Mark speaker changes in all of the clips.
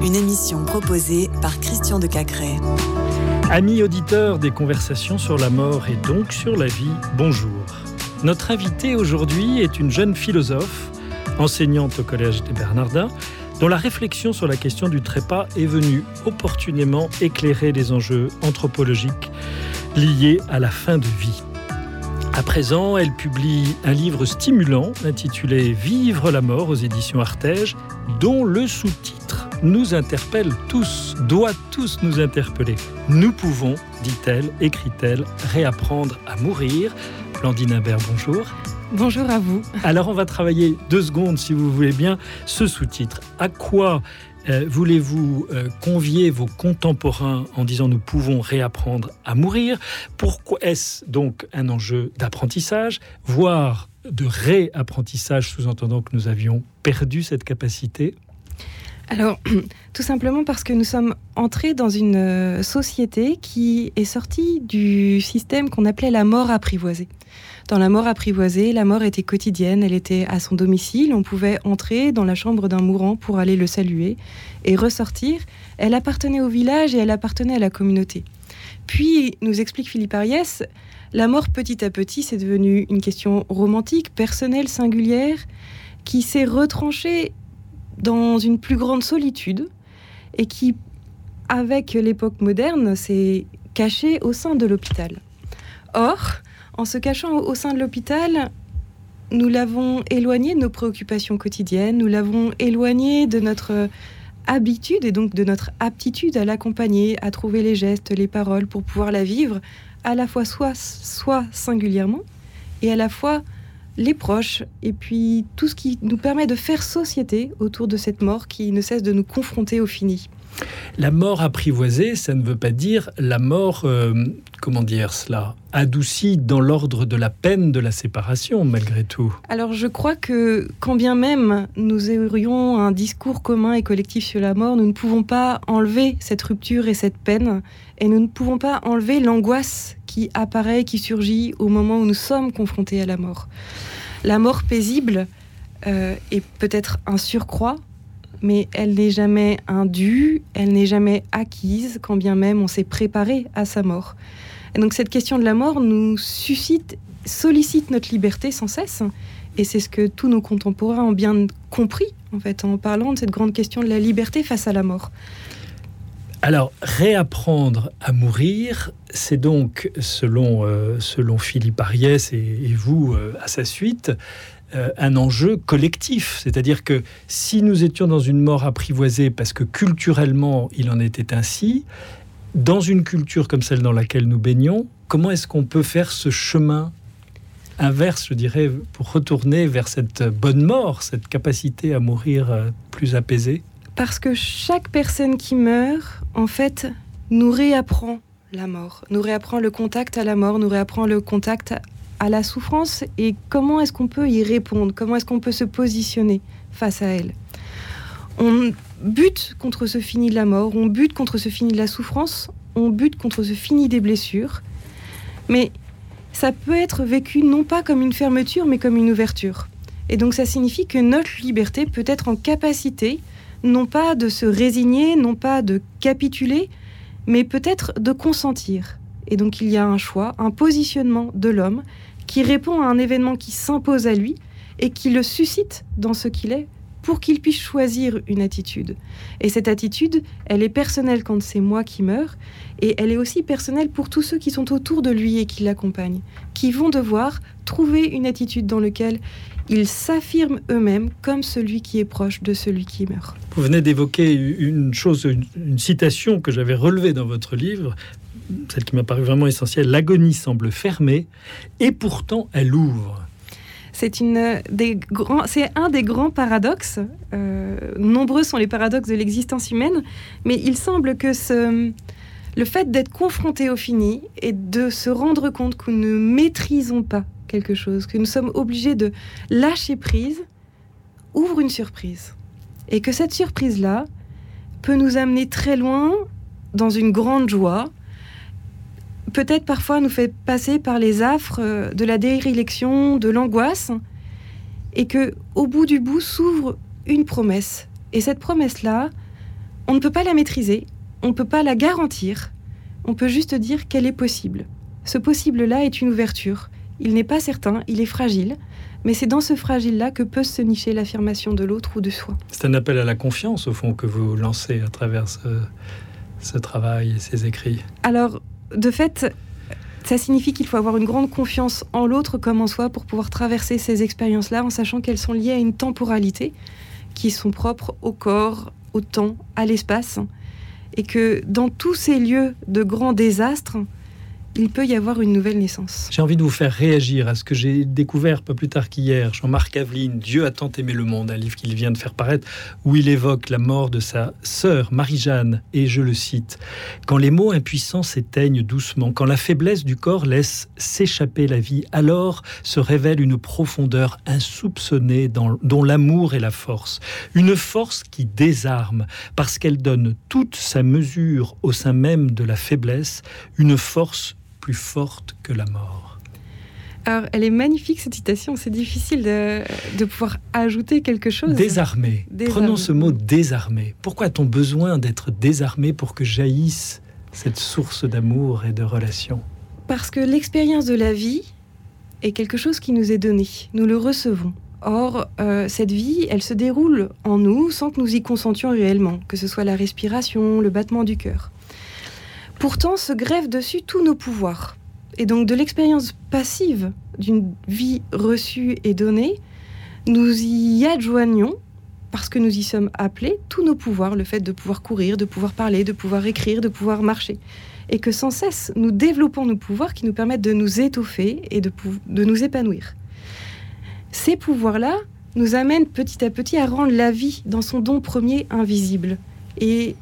Speaker 1: Une émission proposée par Christian de Cacré.
Speaker 2: Amis auditeurs des conversations sur la mort et donc sur la vie, bonjour. Notre invitée aujourd'hui est une jeune philosophe, enseignante au Collège des Bernardins, dont la réflexion sur la question du trépas est venue opportunément éclairer les enjeux anthropologiques liés à la fin de vie. À présent, elle publie un livre stimulant intitulé Vivre la mort aux éditions Artege, dont le sous-titre nous interpelle tous, doit tous nous interpeller. Nous pouvons, dit-elle, écrit-elle, réapprendre à mourir. Blandine Imbert, bonjour.
Speaker 3: Bonjour à vous.
Speaker 2: Alors on va travailler deux secondes, si vous voulez bien, ce sous-titre. À quoi voulez-vous euh, convier vos contemporains en disant nous pouvons réapprendre à mourir? Pourquoi est-ce donc un enjeu d'apprentissage, voire de réapprentissage, sous-entendant que nous avions perdu cette capacité?
Speaker 3: Alors, tout simplement parce que nous sommes entrés dans une euh, société qui est sortie du système qu'on appelait la mort apprivoisée. Dans la mort apprivoisée, la mort était quotidienne, elle était à son domicile, on pouvait entrer dans la chambre d'un mourant pour aller le saluer et ressortir. Elle appartenait au village et elle appartenait à la communauté. Puis, nous explique Philippe Ariès, la mort petit à petit, c'est devenu une question romantique, personnelle, singulière, qui s'est retranchée dans une plus grande solitude et qui, avec l'époque moderne, s'est cachée au sein de l'hôpital. Or, en se cachant au sein de l'hôpital, nous l'avons éloigné de nos préoccupations quotidiennes, nous l'avons éloigné de notre habitude et donc de notre aptitude à l'accompagner, à trouver les gestes, les paroles pour pouvoir la vivre à la fois soit, soit singulièrement et à la fois les proches et puis tout ce qui nous permet de faire société autour de cette mort qui ne cesse de nous confronter au fini.
Speaker 2: La mort apprivoisée, ça ne veut pas dire la mort, euh, comment dire cela, adoucie dans l'ordre de la peine de la séparation, malgré tout.
Speaker 3: Alors je crois que quand bien même nous aurions un discours commun et collectif sur la mort, nous ne pouvons pas enlever cette rupture et cette peine, et nous ne pouvons pas enlever l'angoisse qui apparaît, qui surgit au moment où nous sommes confrontés à la mort. La mort paisible euh, est peut-être un surcroît, mais elle n'est jamais indue, elle n'est jamais acquise, quand bien même on s'est préparé à sa mort. Et donc cette question de la mort nous suscite, sollicite notre liberté sans cesse, et c'est ce que tous nos contemporains ont bien compris, en fait, en parlant de cette grande question de la liberté face à la mort.
Speaker 2: Alors, réapprendre à mourir, c'est donc, selon, euh, selon Philippe Ariès et, vous euh, à sa suite, euh, un enjeu collectif. C'est-à-dire que si nous étions dans une mort apprivoisée parce que culturellement il en était ainsi, dans une culture comme celle dans laquelle nous baignons, comment est-ce qu'on peut faire ce chemin inverse, je dirais, pour retourner vers cette bonne mort, cette capacité à mourir euh, plus apaisée?
Speaker 3: Parce que chaque personne qui meurt, en fait, nous réapprend la mort, nous réapprend le contact à la mort, nous réapprend le contact à la souffrance et comment est-ce qu'on peut y répondre, comment est-ce qu'on peut se positionner face à elle? On bute contre ce fini de la mort, on bute contre ce fini de la souffrance, on bute contre ce fini des blessures, mais ça peut être vécu non pas comme une fermeture, mais comme une ouverture. Et donc ça signifie que notre liberté peut être en capacité, non pas de se résigner, non pas de capituler, mais peut-être de consentir. Et donc il y a un choix, un positionnement de l'homme qui répond à un événement qui s'impose à lui et qui le suscite dans ce qu'il est pour qu'il puisse choisir une attitude. Et cette attitude, elle est personnelle quand c'est moi qui meurs, et elle est aussi personnelle pour tous ceux qui sont autour de lui et qui l'accompagnent, qui vont devoir trouver une attitude dans laquelle ils s'affirment eux-mêmes comme celui qui est proche de celui qui meurt.
Speaker 2: Vous venez d'évoquer une chose, une citation que j'avais relevée dans votre livre, celle qui m'a paru vraiment essentielle, l'agonie semble fermée et pourtant elle ouvre.
Speaker 3: C'est un des grands paradoxes. Euh, nombreux sont les paradoxes de l'existence humaine, mais il semble que le fait d'être confronté au fini et de se rendre compte que nous ne maîtrisons pas quelque chose, que nous sommes obligés de lâcher prise, ouvre une surprise. Et que cette surprise-là peut nous amener très loin dans une grande joie, peut-être parfois nous fait passer par les affres euh, de la dérélection, de l'angoisse, et que au bout du bout s'ouvre une promesse. Et cette promesse-là, on ne peut pas la maîtriser, on ne peut pas la garantir, on peut juste dire qu'elle est possible. Ce possible-là est une ouverture. Il n'est pas certain, il est fragile, mais c'est dans ce fragile-là que peut se nicher l'affirmation de l'autre ou de soi.
Speaker 2: C'est un appel à la confiance, au fond, que vous lancez à travers ce, travail et ces écrits.
Speaker 3: Alors, de fait, ça signifie qu'il faut avoir une grande confiance en l'autre comme en soi pour pouvoir traverser ces expériences-là en sachant qu'elles sont liées à une temporalité qui sont propres au corps, au temps, à l'espace. Et que dans tous ces lieux de grands désastres, il peut y avoir une nouvelle naissance.
Speaker 2: J'ai envie de vous faire réagir à ce que j'ai découvert pas plus tard qu'hier. Jean-Marc Aveline, Dieu a tant aimé le monde, un livre qu'il vient de faire paraître, où il évoque la mort de sa sœur Marie-Jeanne, et je le cite Quand les mots impuissants s'éteignent doucement, quand la faiblesse du corps laisse s'échapper la vie, alors se révèle une profondeur insoupçonnée dont l'amour est la force. Une force qui désarme, parce qu'elle donne toute sa mesure au sein même de la faiblesse, une force plus forte que la mort.
Speaker 3: Alors, elle est magnifique cette citation. C'est difficile de, pouvoir ajouter quelque chose.
Speaker 2: Désarmé. Prenons ce mot désarmé. Pourquoi a-t-on besoin d'être désarmé pour que jaillisse cette source d'amour et de relation
Speaker 3: Parce que l'expérience de la vie est quelque chose qui nous est donné. Nous le recevons. Or, euh, cette vie, elle se déroule en nous sans que nous y consentions réellement, que ce soit la respiration, le battement du cœur. Pourtant, se grèvent dessus tous nos pouvoirs. Et donc, de l'expérience passive d'une vie reçue et donnée, nous y adjoignons, parce que nous y sommes appelés, tous nos pouvoirs, le fait de pouvoir courir, de pouvoir parler, de pouvoir écrire, de pouvoir marcher. Et que sans cesse, nous développons nos pouvoirs qui nous permettent de nous étoffer et de, de nous épanouir. Ces pouvoirs-là nous amènent petit à petit à rendre la vie dans son don premier invisible. Et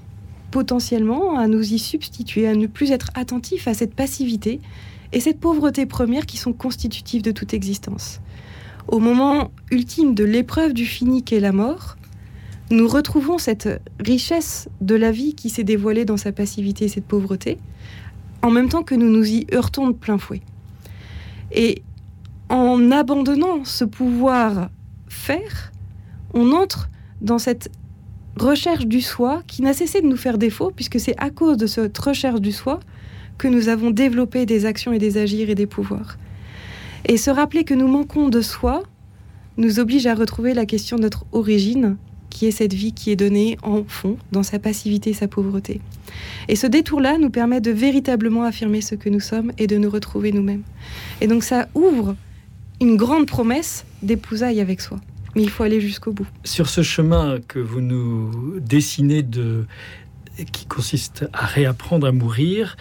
Speaker 3: potentiellement à nous y substituer, à ne plus être attentifs à cette passivité et cette pauvreté première qui sont constitutives de toute existence. Au moment ultime de l'épreuve du fini qu'est la mort, nous retrouvons cette richesse de la vie qui s'est dévoilée dans sa passivité et cette pauvreté, en même temps que nous nous y heurtons de plein fouet. Et en abandonnant ce pouvoir faire, on entre dans cette recherche du soi qui n'a cessé de nous faire défaut, puisque c'est à cause de cette recherche du soi que nous avons développé des actions et des agirs et des pouvoirs. Et se rappeler que nous manquons de soi nous oblige à retrouver la question de notre origine, qui est cette vie qui est donnée en fond, dans sa passivité et sa pauvreté. Et ce détour-là nous permet de véritablement affirmer ce que nous sommes et de nous retrouver nous-mêmes. Et donc ça ouvre une grande promesse d'épousailles avec soi mais il faut aller jusqu'au bout.
Speaker 2: Sur ce chemin que vous nous dessinez de qui consiste à réapprendre à mourir,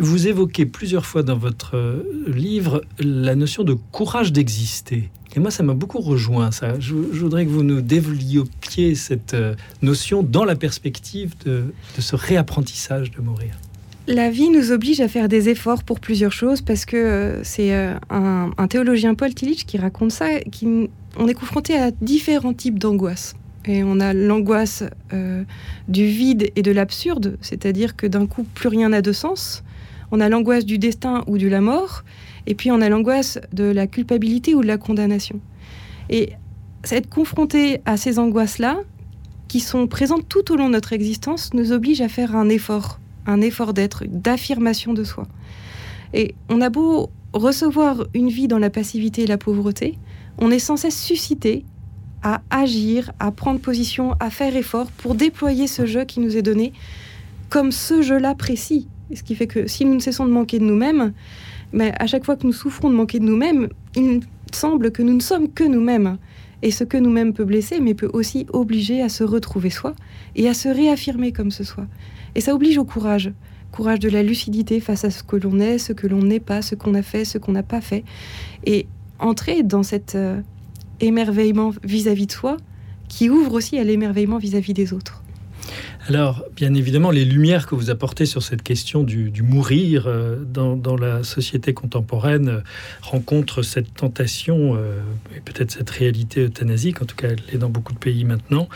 Speaker 2: vous évoquez plusieurs fois dans votre livre la notion de courage d'exister. Et moi, ça m'a beaucoup rejoint, ça. Je, voudrais que vous nous développiez cette euh, notion dans la perspective de, ce réapprentissage de mourir.
Speaker 3: La vie nous oblige à faire des efforts pour plusieurs choses parce que euh, c'est euh, un, un, théologien Paul Tillich qui raconte ça, qui on est confronté à différents types d'angoisse. Et on a l'angoisse euh, du vide et de l'absurde, c'est-à-dire que d'un coup, plus rien n'a de sens. On a l'angoisse du destin ou de la mort. Et puis on a l'angoisse de la culpabilité ou de la condamnation. Et être confronté à ces angoisses-là, qui sont présentes tout au long de notre existence, nous oblige à faire un effort, un effort d'être, d'affirmation de soi. Et on a beau recevoir une vie dans la passivité et la pauvreté, on est sans cesse suscité à agir, à prendre position, à faire effort pour déployer ce jeu qui nous est donné comme ce jeu-là précis. Ce qui fait que si nous ne cessons de manquer de nous-mêmes, mais à chaque fois que nous souffrons de manquer de nous-mêmes, il semble que nous ne sommes que nous-mêmes. Et ce que nous-mêmes peut blesser, mais peut aussi obliger à se retrouver soi et à se réaffirmer comme ce soit. Et ça oblige au courage. Courage de la lucidité face à ce que l'on est, ce que l'on n'est pas, ce qu'on a fait, ce qu'on n'a pas fait. Et entrer dans cet euh, émerveillement vis-à-vis de soi qui ouvre aussi à l'émerveillement vis-à-vis des autres.
Speaker 2: Alors, bien évidemment, les lumières que vous apportez sur cette question du, mourir euh, dans, la société contemporaine euh, rencontrent cette tentation et peut-être cette réalité euthanasique, en tout cas elle est dans beaucoup de pays maintenant.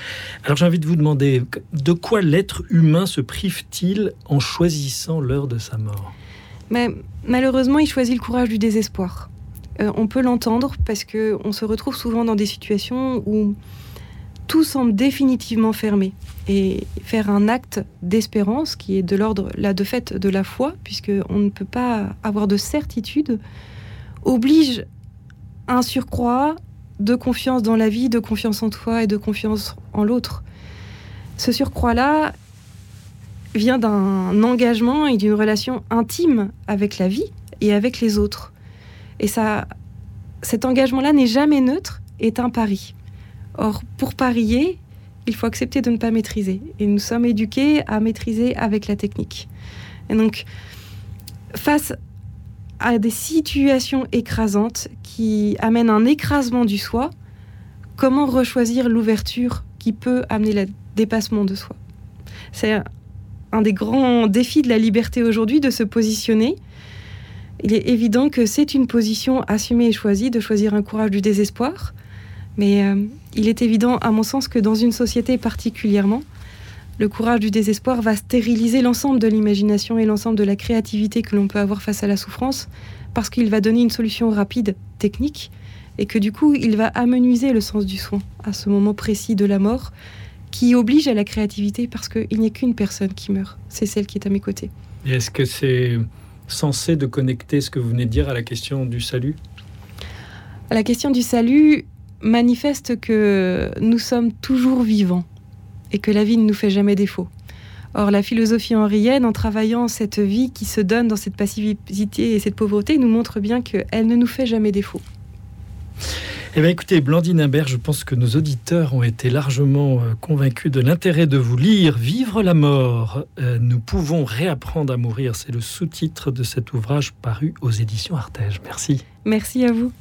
Speaker 2: Alors j'ai envie de vous demander, de quoi l'être humain se prive-t-il en choisissant l'heure de sa mort?
Speaker 3: Mais malheureusement, il choisit le courage du désespoir. Euh, on peut l'entendre parce qu'on se retrouve souvent dans des situations où tout semble définitivement fermé. Et faire un acte d'espérance, qui est de l'ordre, là, de fait, de la foi, puisqu'on ne peut pas avoir de certitude, oblige un surcroît de confiance dans la vie, de confiance en toi et de confiance en l'autre. Ce surcroît-là vient d'un engagement et d'une relation intime avec la vie et avec les autres. Et ça, cet engagement-là n'est jamais neutre, est un pari. Or, pour parier, il faut accepter de ne pas maîtriser. Et nous sommes éduqués à maîtriser avec la technique. Et donc, face à des situations écrasantes qui amènent un écrasement du soi, comment rechoisir l'ouverture qui peut amener le dépassement de soi? C'est un des grands défis de la liberté aujourd'hui de se positionner. Il est évident que c'est une position assumée et choisie de choisir un courage du désespoir, mais euh, il est évident, à mon sens, que dans une société particulièrement, le courage du désespoir va stériliser l'ensemble de l'imagination et l'ensemble de la créativité que l'on peut avoir face à la souffrance, parce qu'il va donner une solution rapide, technique, et que du coup, il va amenuiser le sens du soin à ce moment précis de la mort, qui oblige à la créativité, parce qu'il n'y a qu'une personne qui meurt, c'est celle qui est à mes côtés.
Speaker 2: est-ce que c'est censé de connecter ce que vous venez de dire à la question du salut?
Speaker 3: La question du salut, manifeste que nous sommes toujours vivants et que la vie ne nous fait jamais défaut. Or, la philosophie henrienne, en travaillant cette vie qui se donne dans cette passivité et cette pauvreté, nous montre bien qu'elle ne nous fait jamais défaut.
Speaker 2: Eh bien, écoutez, Blandine Imbert, je pense que nos auditeurs ont été largement euh, convaincus de l'intérêt de vous lire Vivre la mort. Euh, nous pouvons réapprendre à mourir. C'est le sous-titre de cet ouvrage paru aux éditions Artege. Merci.
Speaker 3: Merci à vous.